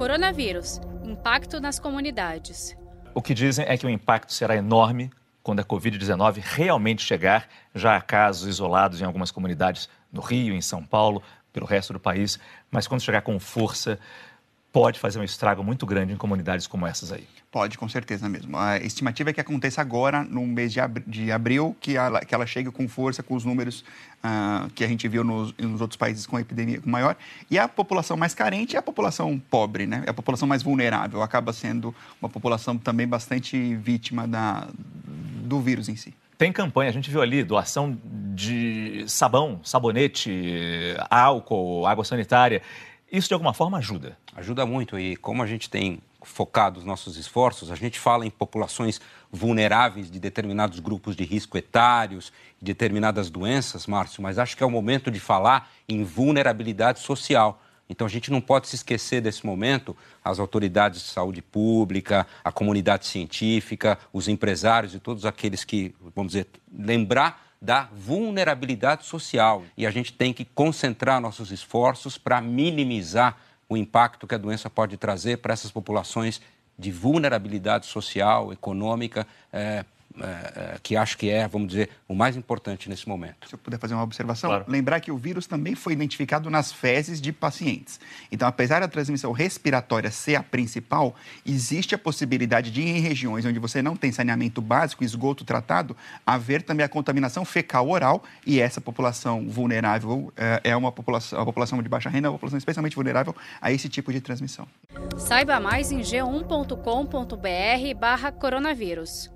Coronavírus impacto nas comunidades. O que dizem é que o impacto será enorme quando a Covid-19 realmente chegar. Já há casos isolados em algumas comunidades no Rio, em São Paulo, pelo resto do país, mas quando chegar com força, pode fazer um estrago muito grande em comunidades como essas aí. Pode, com certeza mesmo. A estimativa é que aconteça agora, no mês de, de abril, que ela, que ela chegue com força, com os números uh, que a gente viu nos, nos, outros países com epidemia maior. E a população mais carente é a população pobre, né? É a população mais vulnerável. Acaba sendo uma população também bastante vítima da, do vírus em si. Tem campanha, a gente viu ali, doação de sabão, sabonete, álcool, água sanitária. Isso de alguma forma ajuda? Ajuda muito e como a gente tem focado os nossos esforços, a gente fala em populações vulneráveis de determinados grupos de risco etários, de determinadas doenças, Márcio, mas acho que é o momento de falar em vulnerabilidade social. Então a gente não pode se esquecer desse momento, as autoridades de saúde pública, a comunidade científica, os empresários e todos aqueles que, vamos dizer, lembrar da vulnerabilidade social. E a gente tem que concentrar nossos esforços para minimizar o impacto que a doença pode trazer para essas populações de vulnerabilidade social, econômica, é, que acho que é, vamos dizer, o mais importante nesse momento. Se eu puder fazer uma observação, claro. lembrar que o vírus também foi identificado nas fezes de pacientes. Então, apesar da transmissão respiratória ser a principal, existe a possibilidade de, em regiões onde você não tem saneamento básico, esgoto tratado, haver também a contaminação fecal oral e essa população vulnerável é, é uma população, a população de baixa renda, é uma população especialmente vulnerável a esse tipo de transmissão. Saiba mais em g1.com.br barra coronavírus.